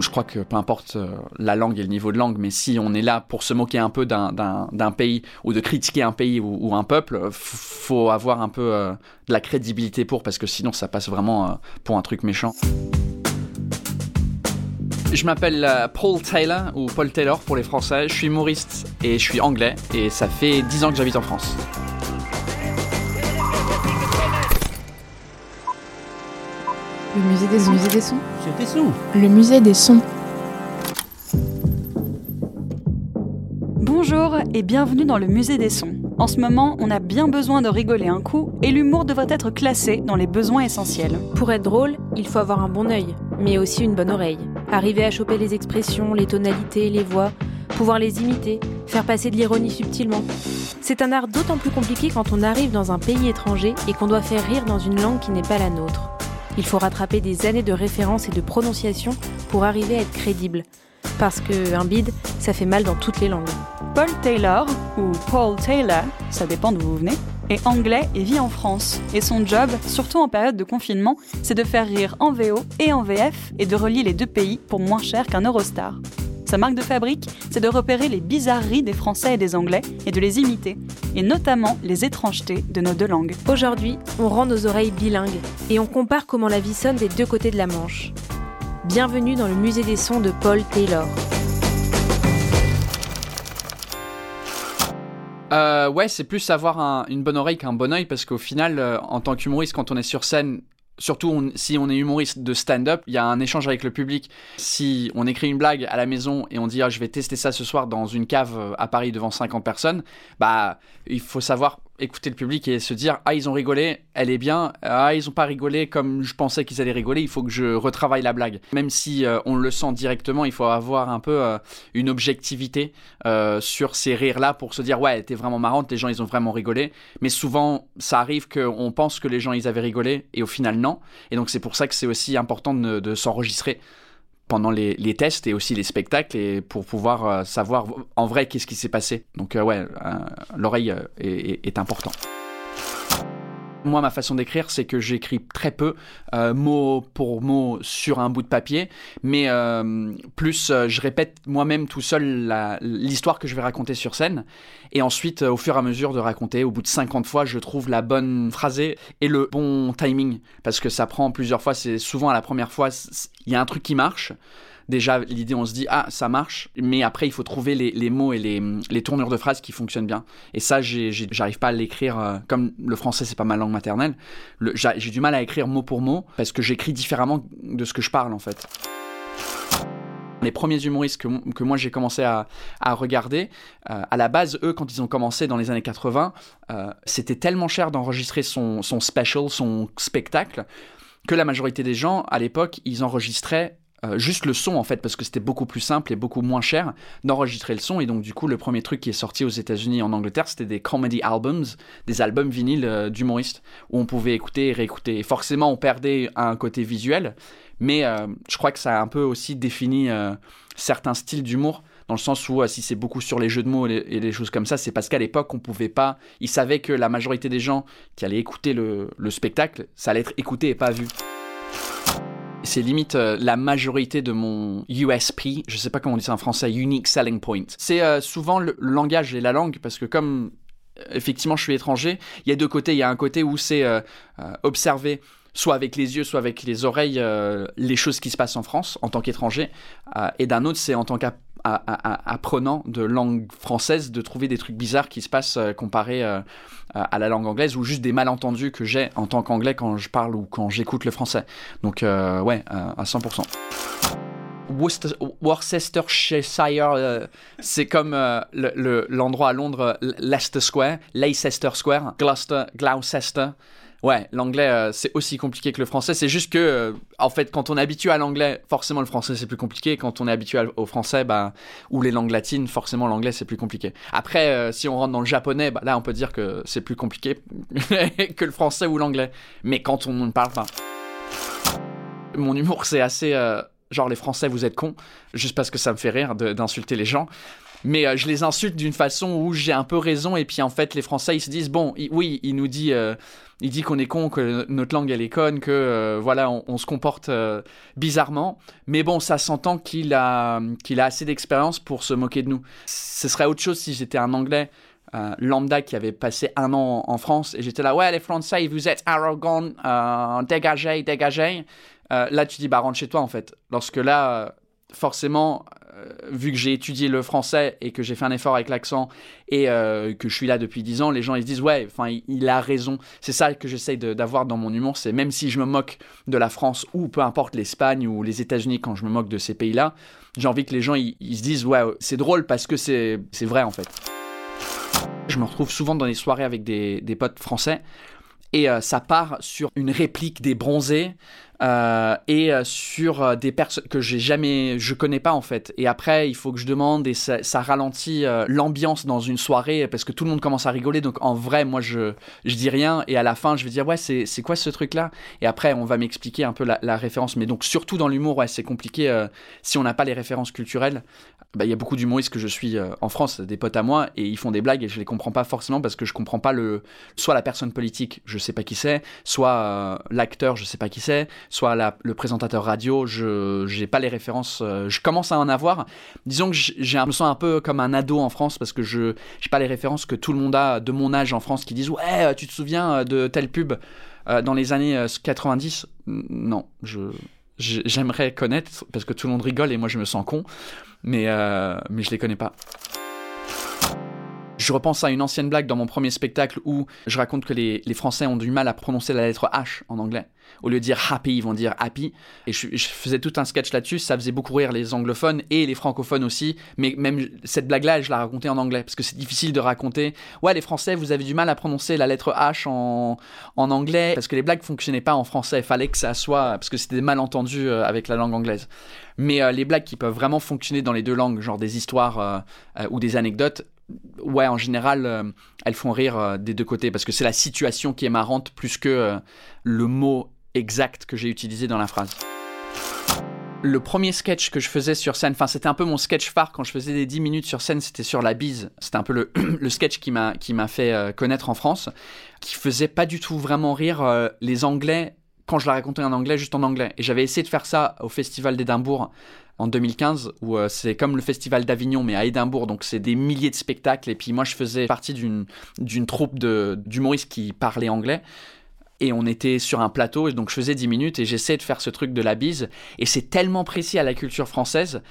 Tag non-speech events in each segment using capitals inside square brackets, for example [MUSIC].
Je crois que peu importe euh, la langue et le niveau de langue, mais si on est là pour se moquer un peu d'un pays ou de critiquer un pays ou, un peuple, faut avoir un peu euh, de la crédibilité pour, parce que sinon ça passe vraiment euh, pour un truc méchant. Je m'appelle euh, Paul Taylor, ou Paul Taylor pour les Français. Je suis humoriste et je suis anglais, et ça fait 10 ans que j'habite en France. Le musée des sons. Le musée des sons. C'est des sons. Le musée des sons. Bonjour et bienvenue dans le musée des sons. En ce moment, on a bien besoin de rigoler un coup et l'humour devrait être classé dans les besoins essentiels. Pour être drôle, il faut avoir un bon œil, mais aussi une bonne oreille. Arriver à choper les expressions, les tonalités, les voix, pouvoir les imiter, faire passer de l'ironie subtilement. C'est un art d'autant plus compliqué quand on arrive dans un pays étranger et qu'on doit faire rire dans une langue qui n'est pas la nôtre. Il faut rattraper des années de référence et de prononciation pour arriver à être crédible. Parce que un bide, ça fait mal dans toutes les langues. Paul Taylor, ou Paul Taylor, ça dépend d'où vous venez, est anglais et vit en France. Et son job, surtout en période de confinement, c'est de faire rire en VO et en VF et de relier les deux pays pour moins cher qu'un Eurostar. Sa marque de fabrique, c'est de repérer les bizarreries des Français et des Anglais et de les imiter, et notamment les étrangetés de nos deux langues. Aujourd'hui, on rend nos oreilles bilingues et on compare comment la vie sonne des deux côtés de la Manche. Bienvenue dans le musée des sons de Paul Taylor. Euh, ouais, c'est plus avoir un- une bonne oreille qu'un bon oeil parce qu'au final, euh, en tant qu'humoriste, quand on est sur scène, surtout si on est humoriste de stand-up, il y a un échange avec le public. Si on écrit une blague à la maison et on dit ah, je vais tester ça ce soir dans une cave euh, à Paris devant 50 personnes, bah il faut savoir écouter le public et se dire ah ils ont rigolé, elle est bien, ah ils ont pas rigolé comme je pensais qu'ils allaient rigoler, il faut que je retravaille la blague. Même si euh, on le sent directement, il faut avoir un peu euh, une objectivité euh, sur ces rires-là pour se dire ouais, elle était vraiment marrante, les gens ils ont vraiment rigolé. Mais souvent, ça arrive qu'on pense que les gens ils avaient rigolé et au final non. Et donc c'est pour ça que c'est aussi important de s'enregistrer pendant les, tests et aussi les spectacles et pour pouvoir euh, savoir en vrai qu'est-ce qui s'est passé. Donc euh, ouais, euh, l'oreille est, est, est important. Moi, ma façon d'écrire, c'est que j'écris très peu, euh, mot pour mot, sur un bout de papier, mais euh, plus euh, je répète moi-même tout seul l'histoire que je vais raconter sur scène, et ensuite, au fur et à mesure de raconter, au bout de 50 fois, je trouve la bonne phrasée et le bon timing, parce que ça prend plusieurs fois, c'est souvent à la première fois, il y a un truc qui marche, déjà l'idée on se dit ah ça marche. Mais après il faut trouver les, mots et les, les tournures de phrases qui fonctionnent bien. Et ça j'arrive pas à l'écrire euh, comme le français c'est pas ma langue maternelle. Le- j'a- j'ai du mal à écrire mot pour mot parce que j'écris différemment de ce que je parle en fait. Les premiers humoristes que, que moi j'ai commencé à, à regarder, euh, à la base, eux, quand ils ont commencé dans les années 80, euh, c'était tellement cher d'enregistrer son, son special, son spectacle, que la majorité des gens, à l'époque, ils enregistraient euh, juste le son en fait parce que c'était beaucoup plus simple et beaucoup moins cher d'enregistrer le son et donc du coup le premier truc qui est sorti aux États-Unis et en Angleterre c'était des comedy albums, des albums vinyles euh, d'humoristes où on pouvait écouter et réécouter et forcément on perdait un côté visuel mais euh, je crois que ça a un peu aussi défini certains styles d'humour dans le sens où si c'est beaucoup sur les jeux de mots et les choses comme ça, c'est parce qu'à l'époque on pouvait pas, ils savaient que la majorité des gens qui allaient écouter le, le spectacle, ça allait être écouté et pas vu. C'est limite euh, la majorité de mon USP, je sais pas comment on dit ça en français, Unique Selling Point. C'est euh, souvent le, langage et la langue parce que comme euh, effectivement je suis étranger, il y a deux côtés, il y a un côté où c'est observer soit avec les yeux, soit avec les oreilles, les choses qui se passent en France en tant qu'étranger. Et d'un autre, c'est en tant qu'apprenant de langue française de trouver des trucs bizarres qui se passent euh, comparé euh, à la langue anglaise ou juste des malentendus que j'ai en tant qu'anglais quand je parle ou quand j'écoute le français. Donc, euh, ouais, euh, à 100%. Worcester- Worcestershire, c'est comme le- le- l'endroit à Londres, Leicester Square, Leicester Square, Gloucester, Gloucester. Ouais, l'anglais euh, c'est aussi compliqué que le français. C'est juste que, euh, en fait, quand on est habitué à l'anglais, forcément le français c'est plus compliqué. Quand on est habitué au français, bah, ou les langues latines, forcément l'anglais c'est plus compliqué. Après, euh, si on rentre dans le japonais, bah, là on peut dire que c'est plus compliqué [LAUGHS] que le français ou l'anglais. Mais quand on ne parle pas. Mon humour c'est assez. genre les français vous êtes cons, juste parce que ça me fait rire d'insulter les gens. Mais euh, je les insulte d'une façon où j'ai un peu raison et puis en fait les Français ils se disent bon oui il nous dit euh, il dit qu'on est con que notre langue elle est conne que euh, voilà on, se comporte bizarrement. Mais bon ça s'entend qu'il a qu'il a assez d'expérience pour se moquer de nous. Ce serait autre chose si j'étais un Anglais lambda qui avait passé un an en, en France et j'étais là ouais les Français vous êtes arrogants dégagez dégagez. Là tu dis bah rentre chez toi en fait. Lorsque là forcément vu que j'ai étudié le français et que j'ai fait un effort avec l'accent et euh, que je suis là depuis 10 ans, les gens ils se disent ouais, enfin il, a raison. C'est ça que j'essaye d'avoir dans mon humour, c'est même si je me moque de la France ou peu importe l'Espagne ou les États-Unis quand je me moque de ces pays-là, j'ai envie que les gens ils, ils se disent ouais, c'est drôle parce que c'est c'est vrai en fait. Je me retrouve souvent dans des soirées avec des, des potes français et euh, ça part sur une réplique des bronzés euh, et euh, sur euh, des personnes que j'ai jamais, je connais pas en fait. Et après, il faut que je demande et ça, ralentit l'ambiance dans une soirée parce que tout le monde commence à rigoler. Donc en vrai, moi je je dis rien et à la fin je vais dire ouais c'est quoi ce truc là Et après on va m'expliquer un peu la, référence. Mais donc surtout dans l'humour, ouais c'est compliqué si on n'a pas les références culturelles. Bah, il y a beaucoup d'humoristes que je suis en France, des potes à moi, et ils font des blagues et je les comprends pas forcément parce que je comprends pas le soit la personne politique, je sais pas qui c'est, soit l'acteur, je sais pas qui c'est, soit le présentateur radio, je j'ai pas les références. euh, je commence à en avoir. Disons que je me sens un peu comme un ado en France parce que je j'ai pas les références que tout le monde a de mon âge en France qui disent ouais euh, tu te souviens euh, de telle pub dans les années euh, 90 Non, j'aimerais connaître parce que tout le monde rigole et moi je me sens con, mais euh, mais je les connais pas. Je repense à une ancienne blague dans mon premier spectacle où je raconte que les, Français ont du mal à prononcer la lettre H en anglais. Au lieu de dire happy, ils vont dire happy. Et je, faisais tout un sketch là-dessus. Ça faisait beaucoup rire les anglophones et les francophones aussi. Mais même cette blague-là, je la racontais en anglais. Parce que c'est difficile de raconter. Ouais, les Français, vous avez du mal à prononcer la lettre H en, en anglais. Parce que les blagues fonctionnaient pas en français. Fallait que ça soit. Parce que c'était des malentendus euh, avec la langue anglaise. Mais euh, les blagues qui peuvent vraiment fonctionner dans les deux langues, genre des histoires euh, ou des anecdotes, ouais, en général, euh, elles font rire euh, des deux côtés parce que c'est la situation qui est marrante plus que euh, le mot exact que j'ai utilisé dans la phrase. Le premier sketch que je faisais sur scène, enfin c'était un peu mon sketch phare quand je faisais des 10 minutes sur scène, c'était sur la bise. C'était un peu le, [CLEARS THROAT] le sketch qui m'a fait connaître en France, qui faisait pas du tout vraiment rire les Anglais quand je la racontais en anglais, juste en anglais. Et j'avais essayé de faire ça au Festival d'Édimbourg en 2015, où euh, c'est comme le Festival d'Avignon, mais à Édimbourg, donc c'est des milliers de spectacles. Et puis moi, je faisais partie d'une troupe d'humoristes qui parlaient anglais. Et on était sur un plateau, et donc je faisais 10 minutes et j'essayais de faire ce truc de la bise. Et c'est tellement précis à la culture française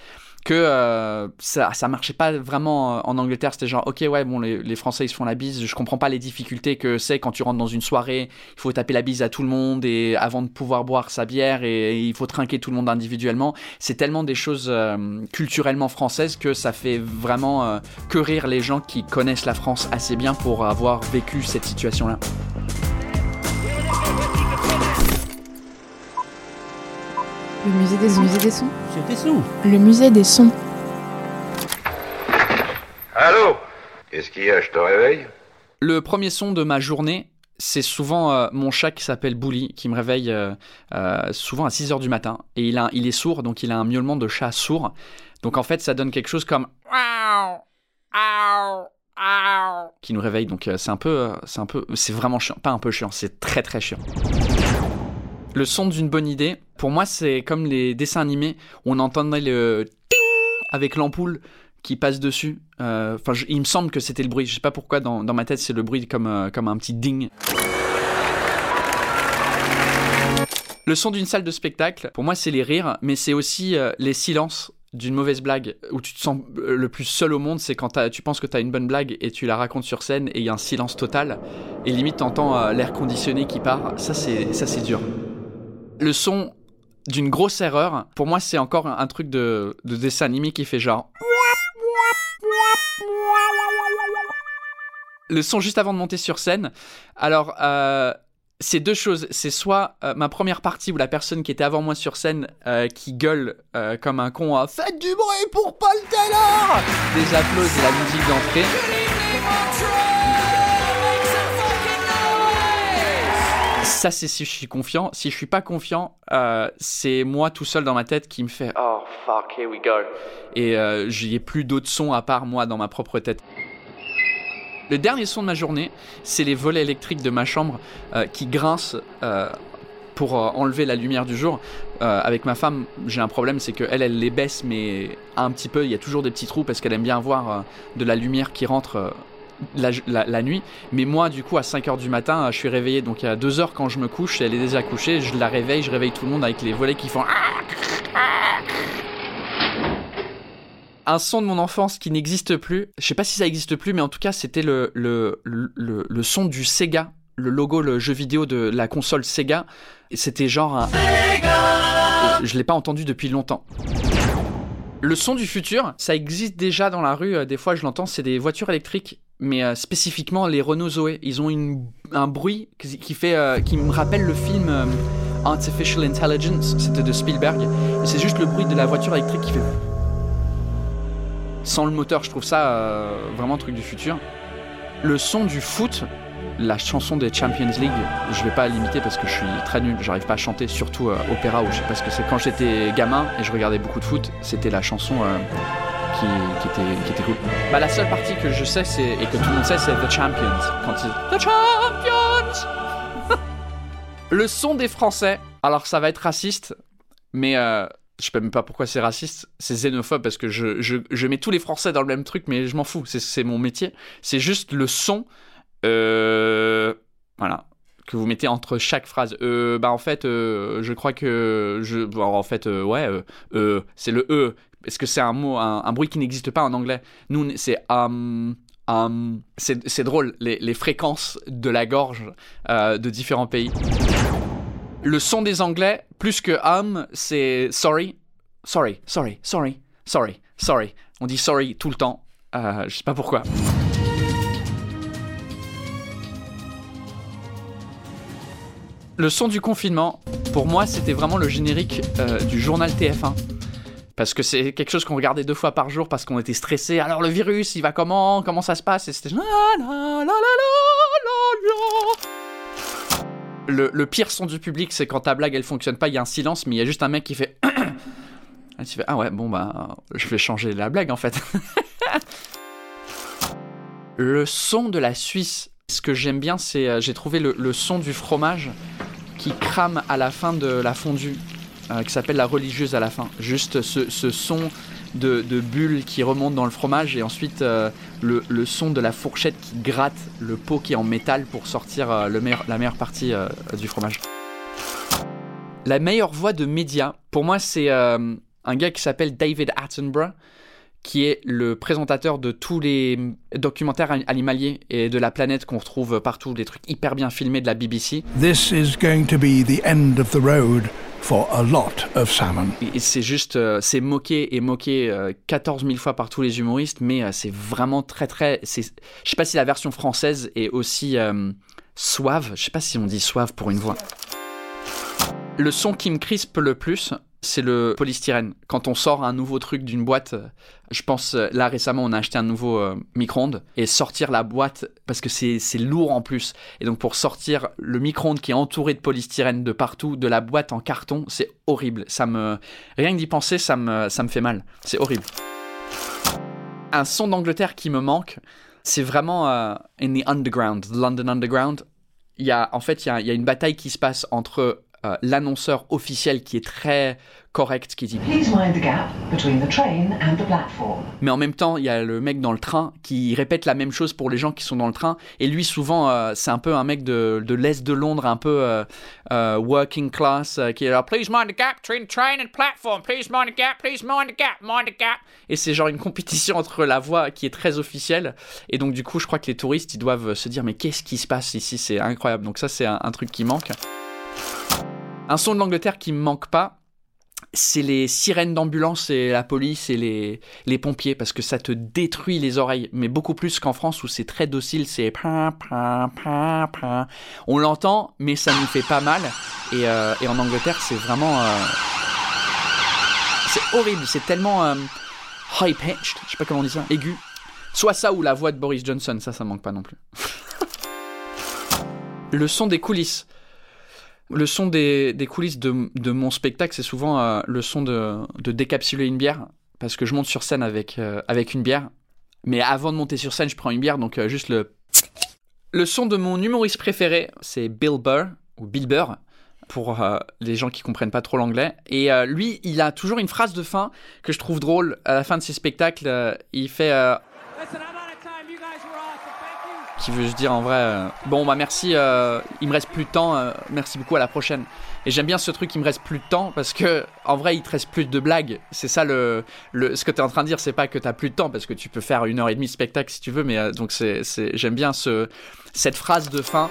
que euh, ça, ça marchait pas vraiment euh, en Angleterre. C'était genre, ok, ouais, bon, les, Français ils se font la bise. Je comprends pas les difficultés que c'est quand tu rentres dans une soirée. Il faut taper la bise à tout le monde et avant de pouvoir boire sa bière et, il faut trinquer tout le monde individuellement. C'est tellement des choses euh, culturellement françaises que ça fait vraiment que rire les gens qui connaissent la France assez bien pour avoir vécu cette situation-là. Le musée des, musée des sons. Le musée des sons. Allô? Qu'est-ce qu'il y a, je te réveille? Le premier son de ma journée, c'est souvent euh, mon chat qui s'appelle Bully, qui me réveille euh, euh, souvent à 6h du matin. Et il, a, il est sourd, donc il a un miaulement de chat sourd. Donc en fait, ça donne quelque chose comme qui nous réveille. Donc euh, c'est un peu, euh, c'est un peu, c'est vraiment chiant. Pas un peu chiant, c'est très très chiant. Le son d'une bonne idée, pour moi, c'est comme les dessins animés où on entendait le ting avec l'ampoule qui passe dessus. Euh, Enfin, il me semble que c'était le bruit. Je sais pas pourquoi dans, ma tête c'est le bruit comme, euh, comme un petit ding. Le son d'une salle de spectacle, pour moi, c'est les rires, mais c'est aussi euh, les silences d'une mauvaise blague où tu te sens le plus seul au monde, c'est quand tu penses que tu as une bonne blague et tu la racontes sur scène et il y a un silence total et limite t'entends l'air conditionné qui part. Ça c'est dur. Le son d'une grosse erreur, pour moi c'est encore un, truc de, de dessin animé qui fait genre le son juste avant de monter sur scène. Alors, euh, c'est deux choses. C'est soit euh, ma première partie où la personne qui était avant moi sur scène euh, qui gueule comme un con à Faites du bruit pour Paul Taylor Des applaudissements et la musique d'entrée. Ça, c'est si je suis confiant. Si je suis pas confiant, euh, c'est moi tout seul dans ma tête qui me fait Oh fuck, here we go. Et euh, j'y ai plus d'autres sons à part moi dans ma propre tête. Le dernier son de ma journée, c'est les volets électriques de ma chambre euh, qui grincent euh, pour enlever la lumière du jour. Avec ma femme, j'ai un problème, c'est qu'elle, elle les baisse, mais un petit peu. Il y a toujours des petits trous parce qu'elle aime bien voir de la lumière qui rentre la, la- la nuit. Mais moi, du coup, à 5h du matin, je suis réveillé. Donc, à 2h quand je me couche, elle est déjà couchée. Je la réveille, je réveille tout le monde avec les volets qui font. un son de mon enfance qui n'existe plus. Je sais pas si ça existe plus, mais en tout cas, c'était le, le, le, le- son du Sega, le logo, le jeu vidéo de la console Sega. C'était genre un. Je l'ai pas entendu depuis longtemps. Le son du futur, ça existe déjà dans la rue. euh, Des fois, je l'entends, c'est des voitures électriques, mais euh, spécifiquement les Renault Zoé. Ils ont un bruit qui fait, euh, qui me rappelle le film euh, Artificial Intelligence. C'était de Spielberg. C'est juste le bruit de la voiture électrique qui fait. Sans le moteur, je trouve ça vraiment un truc du futur. Le son du foot, la chanson des Champions League, je vais pas l'imiter parce que je suis très nul, j'arrive pas à chanter, surtout opéra ou je sais pas ce que c'est. Quand j'étais gamin et je regardais beaucoup de foot, c'était la chanson qui, qui était, cool. Bah, la seule partie que je sais et que tout le monde sait, c'est The Champions. Quand ils... The Champions [LAUGHS] Le son des Français, alors ça va être raciste, mais euh, je sais même pas pourquoi c'est raciste, c'est xénophobe parce que je, je, je mets tous les Français dans le même truc, mais je m'en fous, c'est, mon métier. C'est juste le son, euh, voilà, que vous mettez entre chaque phrase. Euh, bah en fait, euh, je crois que je, en fait, euh, ouais, euh, euh, c'est le e. Est-ce que c'est un mot, un, bruit qui n'existe pas en anglais? Nous, c'est um, um. c'est, c'est drôle, les, les fréquences de la gorge euh, de différents pays. Le son des Anglais, plus que um, c'est sorry, sorry, sorry, sorry, sorry, sorry. On dit sorry tout le temps. Euh, je sais pas pourquoi. Le son du confinement, pour moi, c'était vraiment le générique euh, du journal TF1. Parce que c'est quelque chose qu'on regardait deux fois par jour parce qu'on était stressé. Alors le virus, il va comment? Comment ça se passe? Et c'était. Le, le pire son du public, c'est quand ta blague elle fonctionne pas, il y a un silence, mais il y a juste un mec qui fait. [COUGHS] Ah, tu fais, ah ouais, bon bah, je vais changer la blague en fait. [LAUGHS] le son de la Suisse, ce que j'aime bien, c'est euh, j'ai trouvé le son du fromage qui crame à la fin de la fondue, euh, qui s'appelle la religieuse à la fin. Juste ce, son de, de bulles qui remonte dans le fromage et ensuite euh, le, son de la fourchette qui gratte le pot qui est en métal pour sortir euh, le meilleur, la meilleure partie du fromage. La meilleure voix de média, pour moi, c'est un gars qui s'appelle David Attenborough, qui est le présentateur de tous les documentaires an- animaliers et de la planète qu'on retrouve partout, des trucs hyper bien filmés de la BBC. This is going to be the end of the road for a lot of salmon. Et c'est juste, euh, c'est moqué et moqué euh, 14 000 fois par tous les humoristes, mais euh, c'est vraiment très très. Je sais pas si la version française est aussi euh, suave. Je sais pas si on dit suave pour une voix. Le son qui me crispe le plus, c'est le polystyrène. Quand on sort un nouveau truc d'une boîte, euh, je pense euh, là récemment on a acheté un nouveau euh, micro-ondes et sortir la boîte parce que c'est lourd en plus. Et donc pour sortir le micro-ondes qui est entouré de polystyrène de partout, de la boîte en carton, c'est horrible. Ça me rien que d'y penser, ça me ça me fait mal. C'est horrible. Un son d'Angleterre qui me manque, c'est vraiment in the underground, London Underground. Il y a en fait il y a une bataille qui se passe entre euh, l'annonceur officiel qui est très correct, qui dit Please mind the gap between the train and the platform. mais en même temps, il y a le mec dans le train qui répète la même chose pour les gens qui sont dans le train. Et lui, souvent, euh, c'est un peu un mec de, de l'Est de Londres, un peu euh, working class, qui est là, please mind the gap between train and platform, please mind the gap, please mind the gap, mind the gap. Et c'est genre une compétition [LAUGHS] entre la voix qui est très officielle. Et donc, du coup, je crois que les touristes, ils doivent se dire, mais qu'est-ce qui se passe ici? C'est incroyable. Donc, ça, c'est un, un truc qui manque. Un son de l'Angleterre qui me manque pas, c'est les sirènes d'ambulance et la police et les, pompiers parce que ça te détruit les oreilles, mais beaucoup plus qu'en France où c'est très docile, c'est on l'entend, mais ça nous fait pas mal. Et, euh, en Angleterre, c'est vraiment euh, c'est horrible, c'est tellement euh, high pitched, je sais pas comment on dit ça, aigu. Soit ça ou la voix de Boris Johnson, ça, ça manque pas non plus. [LAUGHS] Le son des coulisses. Le son des, coulisses de, mon spectacle, c'est souvent euh, le son de, décapsuler une bière, parce que je monte sur scène avec, euh, avec une bière. Mais avant de monter sur scène, je prends une bière, donc euh, juste le... Le son de mon humoriste préféré, c'est Bill Burr, ou Bill Burr, pour les gens qui comprennent pas trop l'anglais. Et lui, il a toujours une phrase de fin que je trouve drôle à la fin de ses spectacles. Il fait qui veut se dire en vrai euh, bon bah merci euh, il me reste plus de temps euh, merci beaucoup à la prochaine. Et j'aime bien ce truc il me reste plus de temps parce que en vrai il te reste plus de blagues. C'est ça le, le ce que tu es en train de dire c'est pas que tu as plus de temps parce que tu peux faire une heure et demie de spectacle si tu veux mais donc c'est j'aime bien ce cette phrase de fin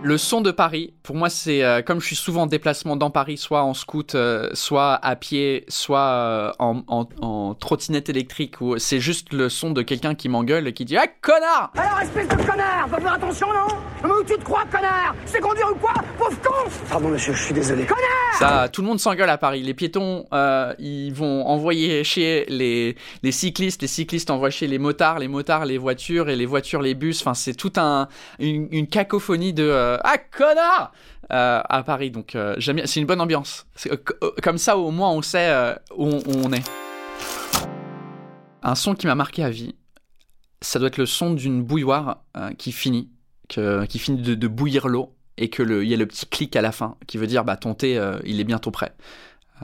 le son de Paris, pour moi, c'est euh, comme je suis souvent en déplacement dans Paris, soit en scoot, euh, soit à pied, soit euh, en, en, en, trottinette électrique, ou c'est juste le son de quelqu'un qui m'engueule et qui dit Ah, connard! Alors, espèce de connard Va faire attention, non? Mais où tu te crois, connard? C'est conduire ou quoi? Pauvre con! Pardon, monsieur, je suis désolé. Connard! Ça, tout le monde s'engueule à Paris. Les piétons, ils vont envoyer chez les, les cyclistes, les cyclistes envoient chez les motards, les motards, les voitures, et les voitures, les bus. Enfin, c'est tout un, une, une cacophonie de ah connard euh, à Paris. Donc euh, j'aime bien, c'est une bonne ambiance. Euh, comme ça au moins on sait où on, est. Un son qui m'a marqué à vie, ça doit être le son d'une bouilloire qui finit, qui finit de, bouillir l'eau et que il y a le petit clic à la fin qui veut dire bah ton thé il est bientôt prêt.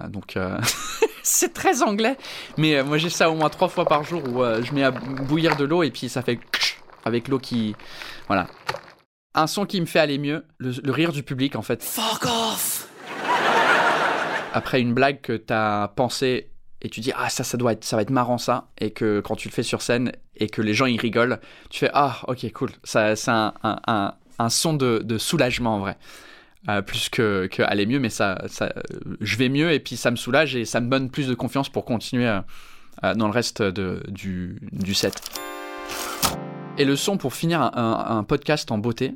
donc [LAUGHS] c'est très anglais, mais moi j'ai ça au moins trois fois par jour où je mets à bouillir de l'eau et puis ça fait avec l'eau qui voilà un son qui me fait aller mieux, le, le, rire du public en fait. Fuck off Après une blague que t'as pensé et tu dis ah ça ça doit être ça va être marrant ça et que quand tu le fais sur scène et que les gens y rigolent, tu fais ah ok cool ça c'est un, un, un, un, son de, de, soulagement en vrai. Euh, plus que, que, aller mieux mais ça, ça je vais mieux et puis ça me soulage et ça me donne plus de confiance pour continuer euh, dans le reste de, du, du set. Et le son pour finir un, podcast en beauté,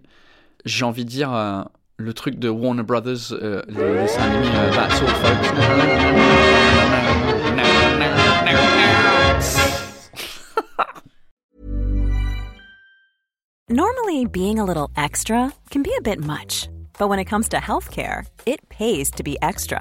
j'ai envie de dire euh, le truc de Warner Brothers, euh, That's All Folks. Normally, being a little extra can be a bit much, but when it comes to healthcare, it pays to be extra.